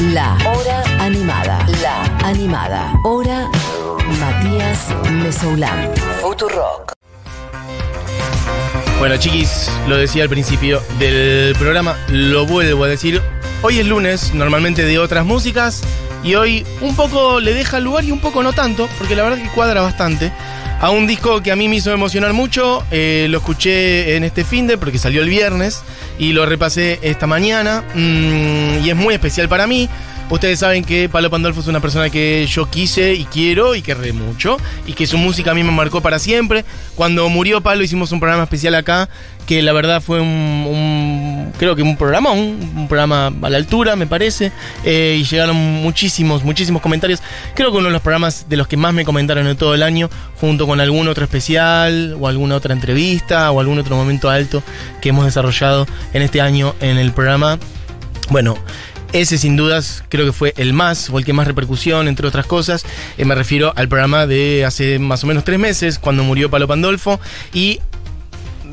La Hora Animada. La Animada. Hora Matías Mesoulán. Futurock. Bueno, chiquis, lo decía al principio del programa, lo vuelvo a decir. Hoy es lunes, normalmente de otras músicas, y hoy un poco le deja lugar y un poco no tanto, porque la verdad que cuadra bastante. A un disco que a mí me hizo emocionar mucho, eh, lo escuché en este fin de porque salió el viernes y lo repasé esta mañana mm, y es muy especial para mí. Ustedes saben que Palo Pandolfo es una persona que yo quise y quiero y querré mucho y que su música a mí me marcó para siempre. Cuando murió Palo hicimos un programa especial acá que la verdad fue un, creo que un programa, un, un programa a la altura me parece eh, y llegaron muchísimos, muchísimos comentarios. Creo que uno de los programas de los que más me comentaron en todo el año junto con algún otro especial o alguna otra entrevista o algún otro momento alto que hemos desarrollado en este año en el programa. Bueno, ese sin dudas creo que fue el más o el que más repercusión, entre otras cosas. Eh, me refiero al programa de hace más o menos tres meses, cuando murió Palo Pandolfo. Y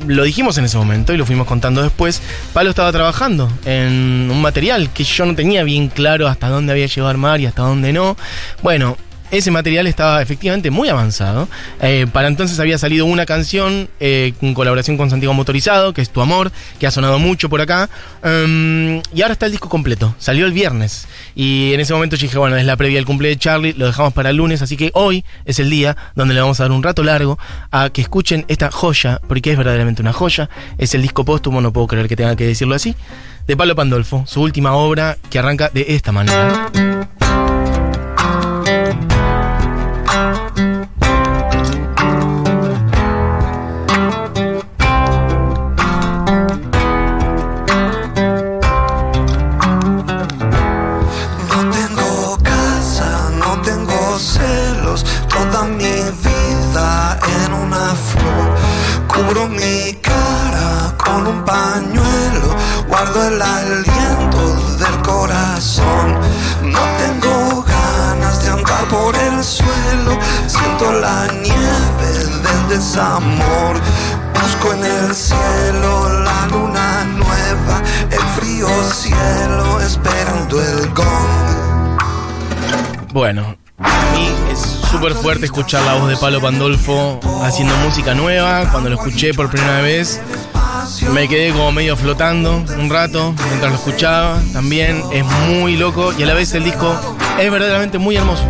lo dijimos en ese momento y lo fuimos contando después. Palo estaba trabajando en un material que yo no tenía bien claro hasta dónde había llegado a armar y hasta dónde no. Bueno. Ese material estaba efectivamente muy avanzado. Eh, para entonces había salido una canción eh, en colaboración con Santiago Motorizado, que es Tu Amor, que ha sonado mucho por acá. Um, y ahora está el disco completo. Salió el viernes. Y en ese momento yo dije, bueno, es la previa del cumple de Charlie, lo dejamos para el lunes. Así que hoy es el día donde le vamos a dar un rato largo a que escuchen esta joya, porque es verdaderamente una joya. Es el disco póstumo, no puedo creer que tenga que decirlo así, de Palo Pandolfo, su última obra que arranca de esta manera. Cubro mi cara con un pañuelo, guardo el aliento del corazón. No tengo ganas de andar por el suelo, siento la nieve del desamor. Busco en el cielo la luna nueva, el frío cielo esperando el gong. Bueno, a mí es súper fuerte escuchar la voz de Palo Pandolfo haciendo música nueva. Cuando lo escuché por primera vez, me quedé como medio flotando un rato mientras lo escuchaba. También es muy loco y a la vez el disco es verdaderamente muy hermoso.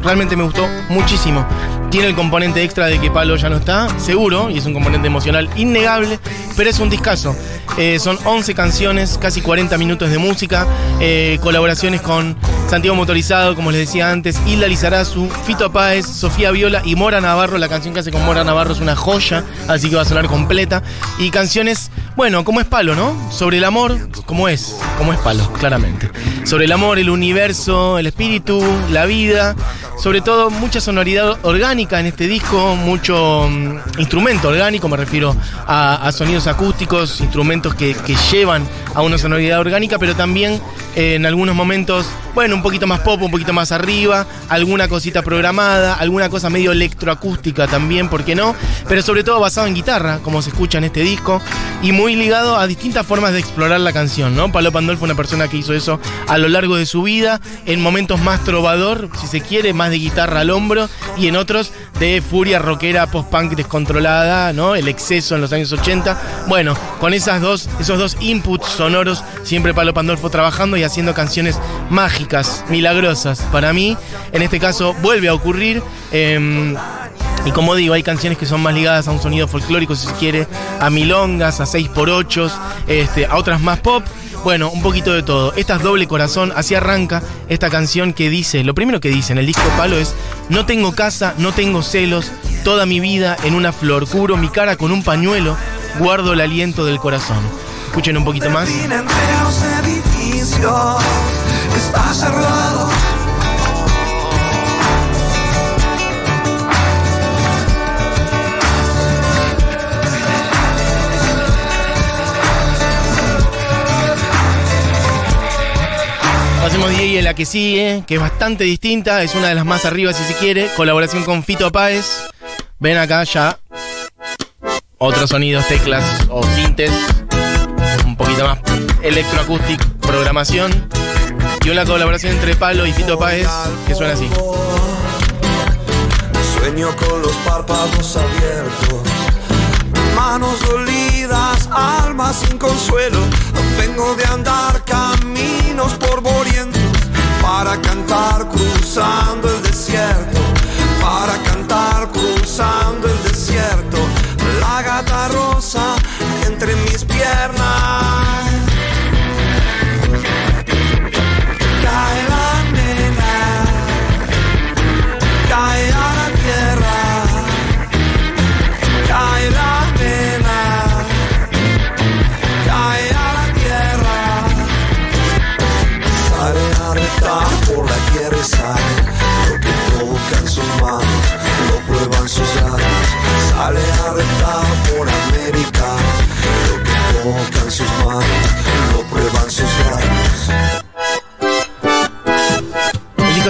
Realmente me gustó muchísimo. Tiene el componente extra de que Palo ya no está, seguro, y es un componente emocional innegable, pero es un discazo. Eh, son 11 canciones, casi 40 minutos de música, eh, colaboraciones con Santiago Motorizado, como les decía antes, Hilda Lizarazu, Fito Páez, Sofía Viola y Mora Navarro. La canción que hace con Mora Navarro es una joya, así que va a sonar completa. Y canciones, bueno, como es Palo, ¿no? Sobre el amor, como es, como es Palo, claramente. Sobre el amor, el universo, el espíritu, la vida. Sobre todo, mucha sonoridad orgánica en este disco, mucho mm, instrumento orgánico, me refiero a, sonidos acústicos, instrumentos que, que llevan a una sonoridad orgánica, pero también eh, en algunos momentos, bueno, un poquito más pop, un poquito más arriba, alguna cosita programada, alguna cosa medio electroacústica también, ¿por qué no? Pero sobre todo basado en guitarra, como se escucha en este disco, y muy ligado a distintas formas de explorar la canción, ¿no? Palo Pandolfo fue una persona que hizo eso a lo largo de su vida, en momentos más trovador, si se quiere, más de guitarra al hombro, y en otros de furia rockera post-punk descontrolada, ¿no? El exceso en los años 80. Bueno, con esas dos, esos dos inputs sonoros, siempre Palo Pandolfo trabajando y haciendo canciones mágicas, milagrosas. Para mí, en este caso, vuelve a ocurrir. em, y como digo, hay canciones que son más ligadas a un sonido folclórico, si se quiere, a milongas, a 6x8, este, a otras más pop. Bueno, un poquito de todo. Esta es Doble Corazón, así arranca esta canción que dice, lo primero que dice en el disco Palo es, no tengo casa, no tengo celos, toda mi vida en una flor, cubro mi cara con un pañuelo, guardo el aliento del corazón. Escuchen un poquito más. Hacemos DJ en la que sigue, que es bastante distinta, es una de las más arriba si se quiere, colaboración con Fito Páez. Ven acá ya. Otros sonidos, teclas o sintes. Un poquito más electroacústic, programación. y una colaboración entre Palo y Fito Páez que suena así. Sueño con los párpados abiertos, manos dolidas, alma sin consuelo. Vengo de andar caminos por Borientos para cantar cruzando el desierto, para cantar cruzando el desierto. La gata rosa entre mis piernas.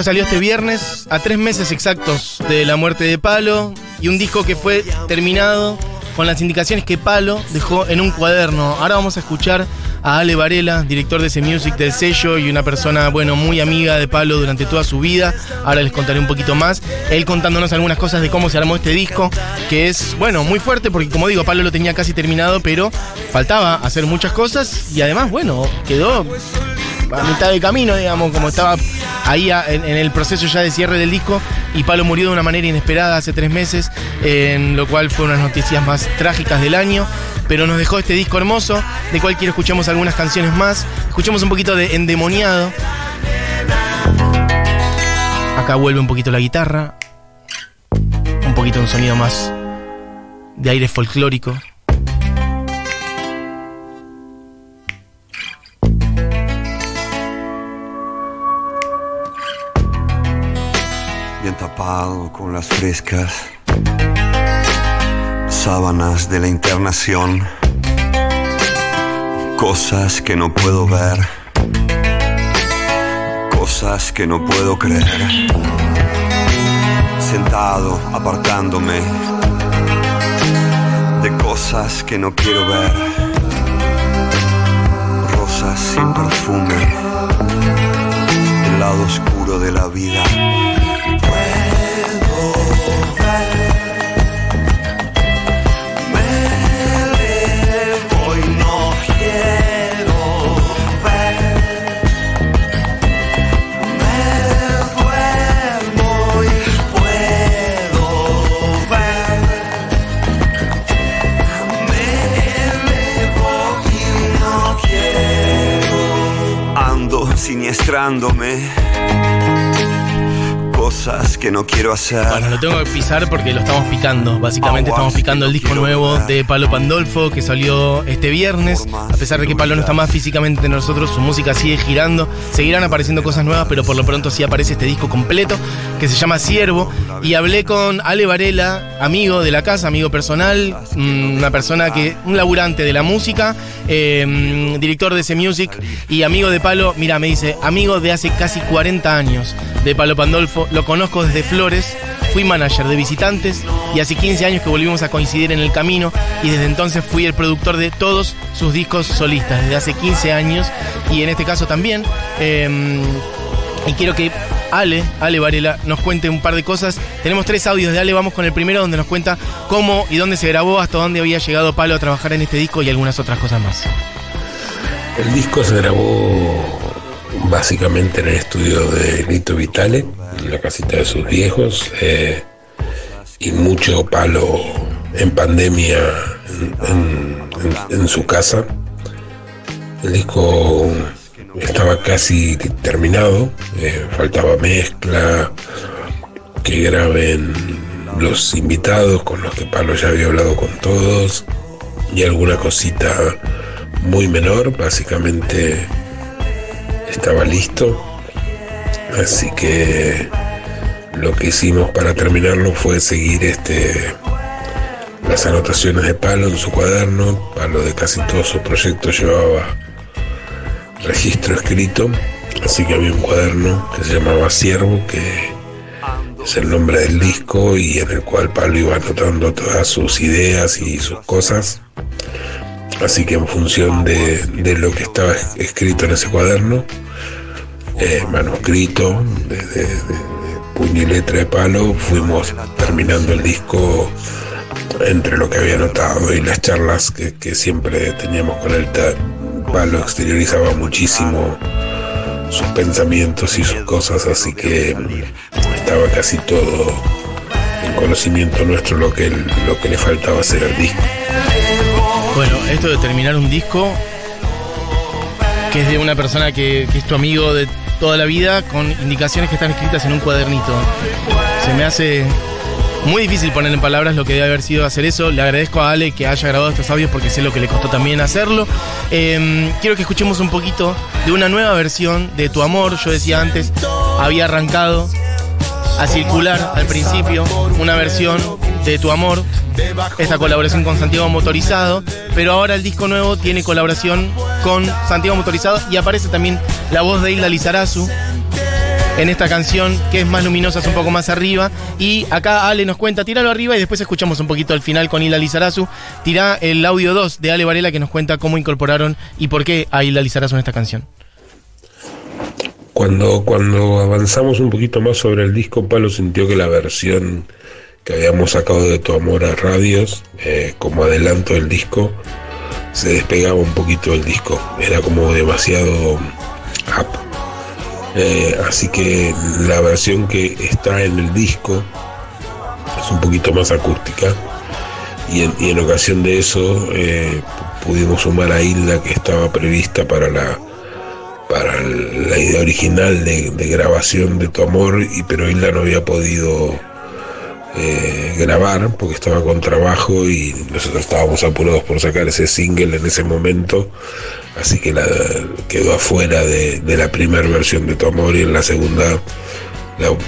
Salió este viernes, a tres meses exactos de la muerte de Palo, y un disco que fue terminado con las indicaciones que Palo dejó en un cuaderno. Ahora vamos a escuchar a Ale Varela, director de ese music del sello y una persona, bueno, muy amiga de Palo durante toda su vida. Ahora les contaré un poquito más. Él contándonos algunas cosas de cómo se armó este disco, que es, bueno, muy fuerte porque como digo, Palo lo tenía casi terminado, pero faltaba hacer muchas cosas y además, bueno, quedó a mitad de camino, digamos, como estaba ahí en, el proceso ya de cierre del disco y Palo murió de una manera inesperada hace tres meses, en lo cual fue una de las noticias más trágicas del año, pero nos dejó este disco hermoso, de cual quiero escuchemos algunas canciones más, escuchemos un poquito de Endemoniado, acá vuelve un poquito la guitarra, un poquito un sonido más de aire folclórico. Con las frescas sábanas de la internación, cosas que no puedo ver, cosas que no puedo creer, sentado apartándome de cosas que no quiero ver, rosas sin perfume, el lado oscuro de la vida. Siniestrándome cosas que no quiero hacer. Bueno, lo tengo que pisar porque lo estamos picando. Básicamente estamos picando el disco nuevo de Palo Pandolfo que salió este viernes. A pesar de que Palo no está más físicamente entre nosotros, su música sigue girando. Seguirán apareciendo cosas nuevas, pero por lo pronto sí aparece este disco completo que se llama Siervo. Y hablé con Ale Varela, amigo de la casa, amigo personal, mm, una persona que, un laburante de la música, eh, mm, director de ese music y amigo de Palo. Mira, me dice, amigo de hace casi 40 años de Palo Pandolfo. Lo conozco desde Flores. Fui manager de visitantes y hace 15 años que volvimos a coincidir en el camino y desde entonces fui el productor de todos sus discos solistas, desde hace 15 años y en este caso también. eh, y quiero que Ale, Ale Varela, nos cuente un par de cosas. Tenemos tres audios de Ale, vamos con el primero donde nos cuenta cómo y dónde se grabó, hasta dónde había llegado Palo a trabajar en este disco y algunas otras cosas más. El disco se grabó básicamente en el estudio de Lito Vitale, en la casita de sus viejos, eh, y mucho palo en pandemia en, su casa. El disco estaba casi terminado, eh, faltaba mezcla, que graben los invitados con los que Palo ya había hablado con todos y alguna cosita muy menor, básicamente estaba listo. Así que lo que hicimos para terminarlo fue seguir este las anotaciones de Palo en su cuaderno. Palo de casi todos sus proyectos llevaba registro escrito, así que había un cuaderno que se llamaba Siervo, que es el nombre del disco y en el cual Pablo iba anotando todas sus ideas y sus cosas. Así que en función de, de lo que estaba escrito en ese cuaderno, eh, manuscrito, de, de- de- puño y letra de palo, fuimos terminando el disco entre lo que había notado y las charlas que, que siempre teníamos con él. Palo exteriorizaba muchísimo sus pensamientos y sus cosas, así que mm, estaba casi todo en conocimiento nuestro lo que, lo que le faltaba hacer al disco. Bueno, esto de terminar un disco, que es de una persona que, es tu amigo de toda la vida, con indicaciones que están escritas en un cuadernito. Se me hace muy difícil poner en palabras lo que debe haber sido hacer eso. Le agradezco a Ale que haya grabado estos audios porque sé lo que le costó también hacerlo. Eh, quiero que escuchemos un poquito de una nueva versión de Tu Amor. Yo decía antes, había arrancado a circular al principio una versión de Tu Amor, esta colaboración con Santiago Motorizado, pero ahora el disco nuevo tiene colaboración con Santiago Motorizado y aparece también la voz de Hilda Lizarazu en esta canción que es más luminosa, es un poco más arriba. Y acá Ale nos cuenta, tíralo arriba y después escuchamos un poquito al final con Hilda Lizarazu. Tira el audio 2 de Ale Varela que nos cuenta cómo incorporaron y por qué a Hilda Lizarazu en esta canción. Cuando, cuando avanzamos un poquito más sobre el disco, Palo sintió que la versión que habíamos sacado de Tu Amor a Radios, eh, como adelanto del disco, se despegaba un poquito del disco. Era como demasiado up. Eh, así que la versión que está en el disco es un poquito más acústica. Y en, y en ocasión de eso eh, pudimos sumar a Hilda que estaba prevista para la para la idea original de, grabación de Tu Amor, pero Hilda no había podido eh, grabar porque estaba con trabajo y nosotros estábamos apurados por sacar ese single en ese momento, así que la, quedó afuera de, la primera versión de Tu Amor y en la segunda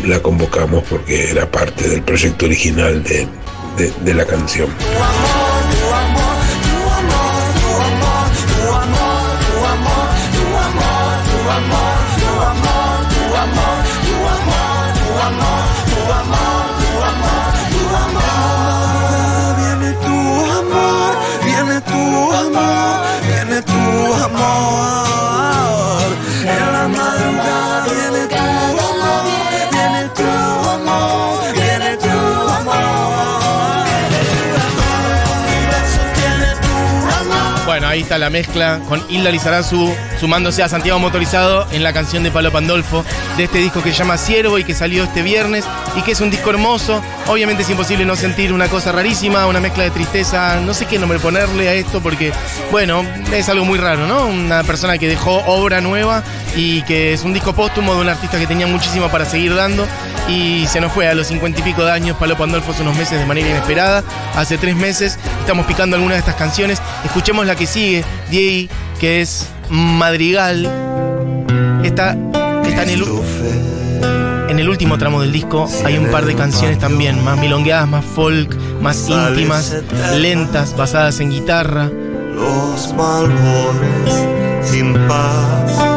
la, convocamos porque era parte del proyecto original de, de- de la canción. Viene amor, viene tu amor. En la ahí está la mezcla con Hilda Lizarazu sumándose a Santiago Motorizado en la canción de Palo Pandolfo de este disco que se llama Ciervo y que salió este viernes y que es un disco hermoso. Obviamente es imposible no sentir una cosa rarísima, una mezcla de tristeza, no sé qué nombre ponerle a esto porque, bueno, es algo muy raro, ¿no? Una persona que dejó obra nueva y que es un disco póstumo de un artista que tenía muchísimo para seguir dando y se nos fue a los cincuenta y pico de años. Palo Pandolfo hace unos meses de manera inesperada. Hace tres meses estamos picando algunas de estas canciones. Escuchemos la que sigue, Diego, que es Madrigal. Está, está en, el, en el último tramo del disco. Hay un par de canciones también, más milongueadas, más folk, más íntimas, lentas, basadas en guitarra. Los sin paz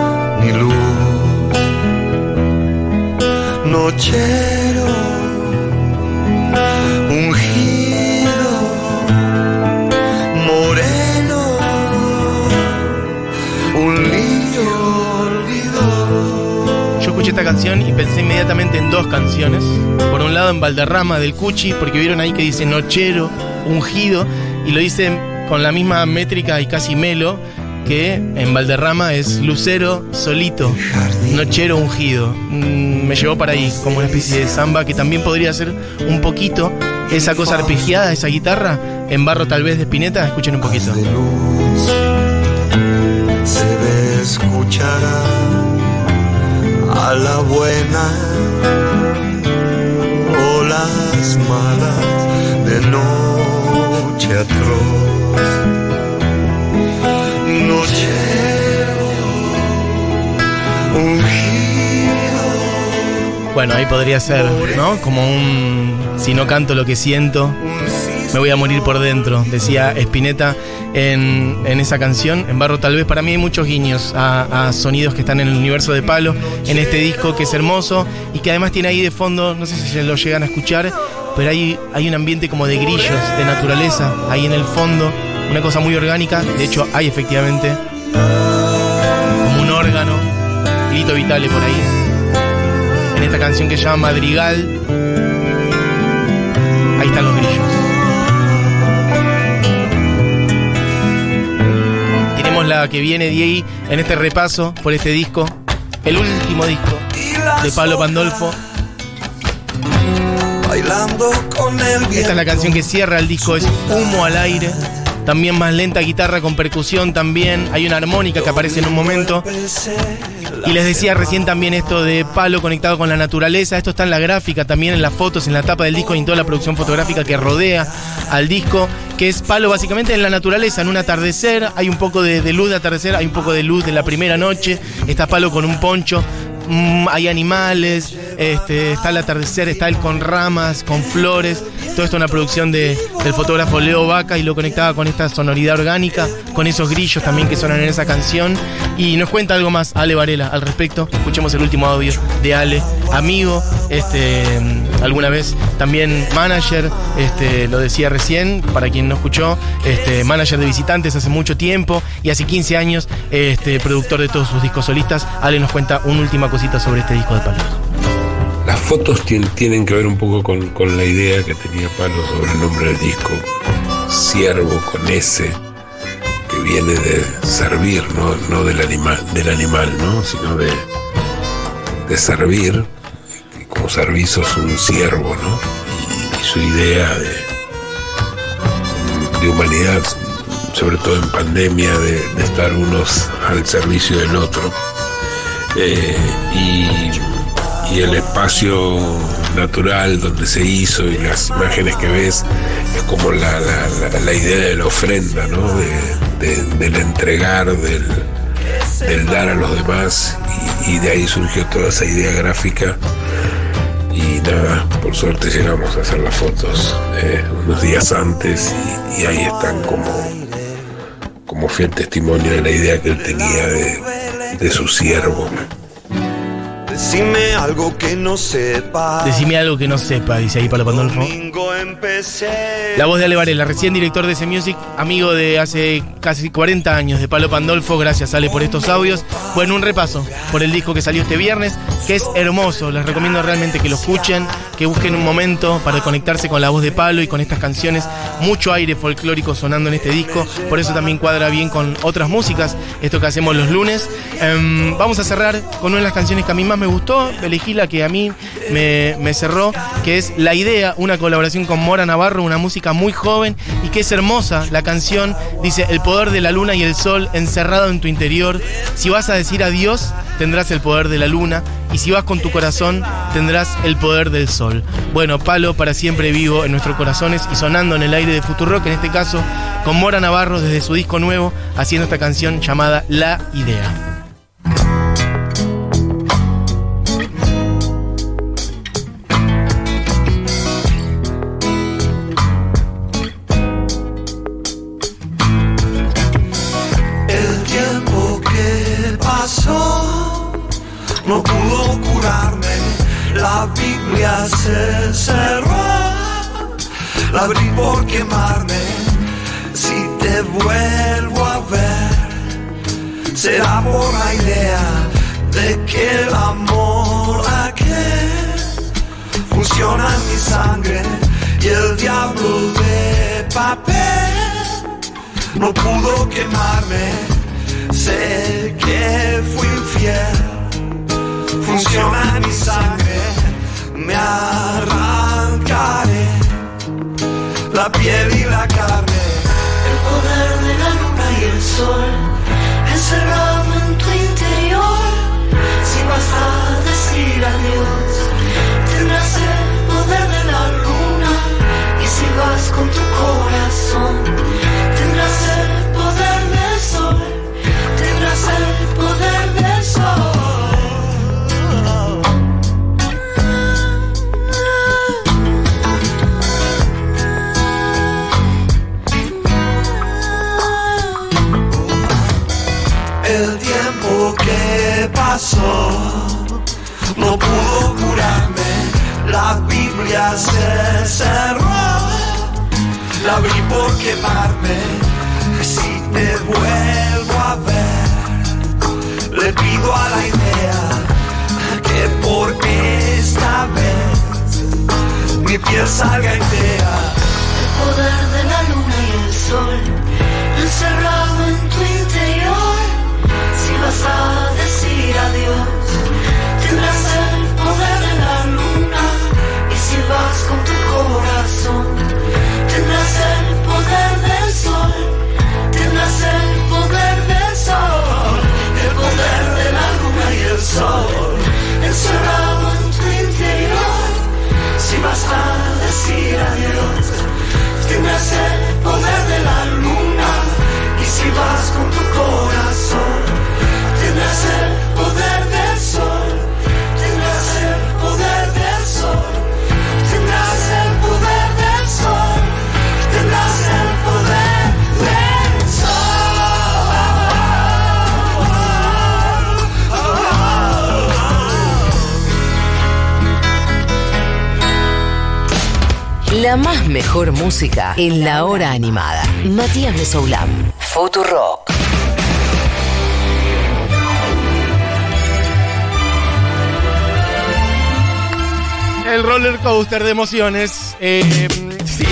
Nochero, ungido, moreno, un lirio. Yo escuché esta canción y pensé inmediatamente en dos canciones. Por un lado en Valderrama del Cuchi, porque vieron ahí que dice Nochero, ungido, y lo dicen con la misma métrica y casi melo que en Valderrama es Lucero solito, Nochero ungido. Mm, me llevó para ahí, como una especie de samba que también podría ser un poquito esa cosa arpegiada, esa guitarra, en barro tal vez de Spinetta. Escuchen un poquito. se escuchará a la buena o las malas de noche atroz. Bueno, ahí podría ser, ¿no? Como un si no canto lo que siento, me voy a morir por dentro, decía Spinetta en, en esa canción. En Barro tal vez para mí hay muchos guiños a, sonidos que están en el universo de Palo, en este disco que es hermoso y que además tiene ahí de fondo, no sé si se lo llegan a escuchar, pero hay, hay un ambiente como de grillos, de naturaleza, ahí en el fondo, una cosa muy orgánica, de hecho hay efectivamente Vitale por ahí. En esta canción que se llama Madrigal. Ahí están los grillos. Tenemos la que viene de ahí en este repaso por este disco. El último disco de Pablo Pandolfo. Bailando con el Esta es la canción que cierra el disco, es Humo al aire. También más lenta, guitarra con percusión también. Hay una armónica que aparece en un momento. Y les decía recién también esto de palo conectado con la naturaleza. Esto está en la gráfica, también en las fotos, en la tapa del disco y en toda la producción fotográfica que rodea al disco. Que es palo básicamente en la naturaleza, en un atardecer. Hay un poco de, de luz de atardecer, hay un poco de luz de la primera noche. Está palo con un poncho. Mm, hay animales, este, está el atardecer, está él con ramas, con flores. Todo esto es una producción de- del fotógrafo Leo Vaca y lo conectaba con esta sonoridad orgánica, con esos grillos también que suenan en esa canción. Y nos cuenta algo más Ale Varela al respecto. Escuchemos el último audio de Ale, amigo, este, alguna vez también manager, este, lo decía recién, para quien no escuchó, manager de visitantes hace mucho tiempo y hace 15 años productor de todos sus discos solistas. Ale nos cuenta una última cosita sobre este disco de Palo. Fotos tien- tienen que ver un poco con, la idea que tenía Palo sobre el nombre del disco, Ciervo con S, que viene de servir, no, del, anima- del animal, ¿no? sino de, de servir, como servicio es un ciervo, ¿no? y, su idea de, de humanidad, sobre todo en pandemia, de, de estar unos al servicio del otro. Eh, y, y el espacio natural donde se hizo y las imágenes que ves es como la, la- idea de la ofrenda, ¿no? De- de- del entregar, del, del dar a los demás y, de ahí surgió toda esa idea gráfica y nada, por suerte llegamos a hacer las fotos eh, unos días antes y, y ahí están como, como fiel testimonio de la idea que él tenía de, de su siervo. Decime algo que no sepa. Decime algo que no sepa, dice ahí Palo Pandolfo. Domingo empecé. La voz de Ale Varela, recién director de ese Music, amigo de hace casi 40 años de Palo Pandolfo. Gracias, Ale, por estos audios. Bueno, un repaso por el disco que salió este viernes, que es hermoso. Les recomiendo realmente que lo escuchen, que busquen un momento para conectarse con la voz de Palo y con estas canciones. Mucho aire folclórico sonando en este disco, por eso también cuadra bien con otras músicas, esto que hacemos los lunes. Em, vamos a cerrar con una de las canciones que a mí más me gustó, elegí la que a mí me, me cerró, que es La Idea, una colaboración con Mora Navarro, una música muy joven y que es hermosa. La canción dice, el poder de la luna y el sol encerrado en tu interior. Si vas a decir adiós, tendrás el poder de la luna y si vas con tu corazón, tendrás el poder del sol. Bueno, Palo para siempre vivo en nuestros corazones y sonando en el aire de Futurock, en este caso con Mora Navarro desde su disco nuevo, haciendo esta canción llamada La Idea. La Biblia se cerró. La abrí por quemarme. Si te vuelvo a ver, será por la idea de que el amor aquel funciona en mi sangre y el diablo de papel no pudo quemarme. Sé que fui infiel, funciona mi sangre. Me arrancaré la piel y la carne. El poder de la luna y el sol encerrado mi piel. El poder de la luna y el sol encerrado en tu interior. Si vas a decir adiós, tendrás el poder de la luna. Y si vas con tu corazón, tendrás el poder del sol. Tendrás el poder del sol. El poder de la luna y el sol tendrás Más mejor música en la hora animada. Matías Mesoulam. Futurock. El roller coaster de emociones. eh, sí.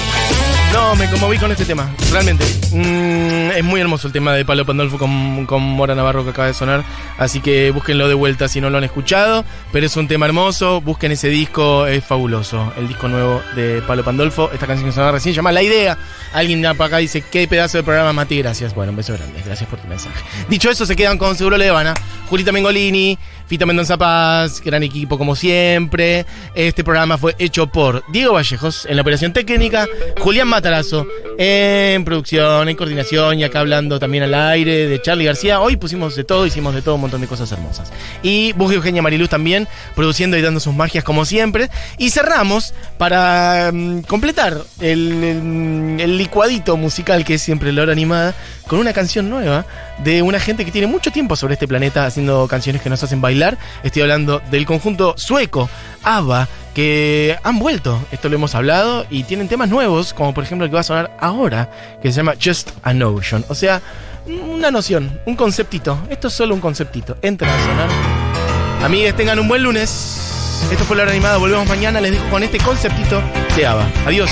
No, me conmoví con este tema, realmente. Mm, es muy hermoso el tema de Palo Pandolfo con, con Mora Navarro que acaba de sonar. Así que búsquenlo de vuelta si no lo han escuchado. Pero es un tema hermoso, busquen ese disco, es fabuloso. El disco nuevo de Palo Pandolfo. Esta canción que sonaba recién se llama La Idea. Alguien de acá dice, qué pedazo de programa, Mati, gracias. Bueno, un beso grande, gracias por tu mensaje. Dicho eso, se quedan con Seguro Levana, Julita Mengolini, Fita Mendoza Paz, gran equipo como siempre. Este programa fue hecho por Diego Vallejos en la operación técnica, Julián Matarazo en producción, en coordinación y acá hablando también al aire de Charlie García. Hoy pusimos de todo, hicimos de todo un montón de cosas hermosas. Y Bus y Eugenia Mariluz también produciendo y dando sus magias como siempre. Y cerramos para mm, completar el, el- licuadito musical que es siempre la hora animada con una canción nueva de una gente que tiene mucho tiempo sobre este planeta haciendo canciones que nos hacen Estoy hablando del conjunto sueco ABBA que han vuelto, esto lo hemos hablado, y tienen temas nuevos, como por ejemplo el que va a sonar ahora, que se llama Just a Notion. O sea, una noción, un conceptito. Esto es solo un conceptito. Entren a sonar. Amigues, tengan un buen lunes. Esto fue la hora animada. Volvemos mañana. Les dejo con este conceptito de ABBA. Adiós.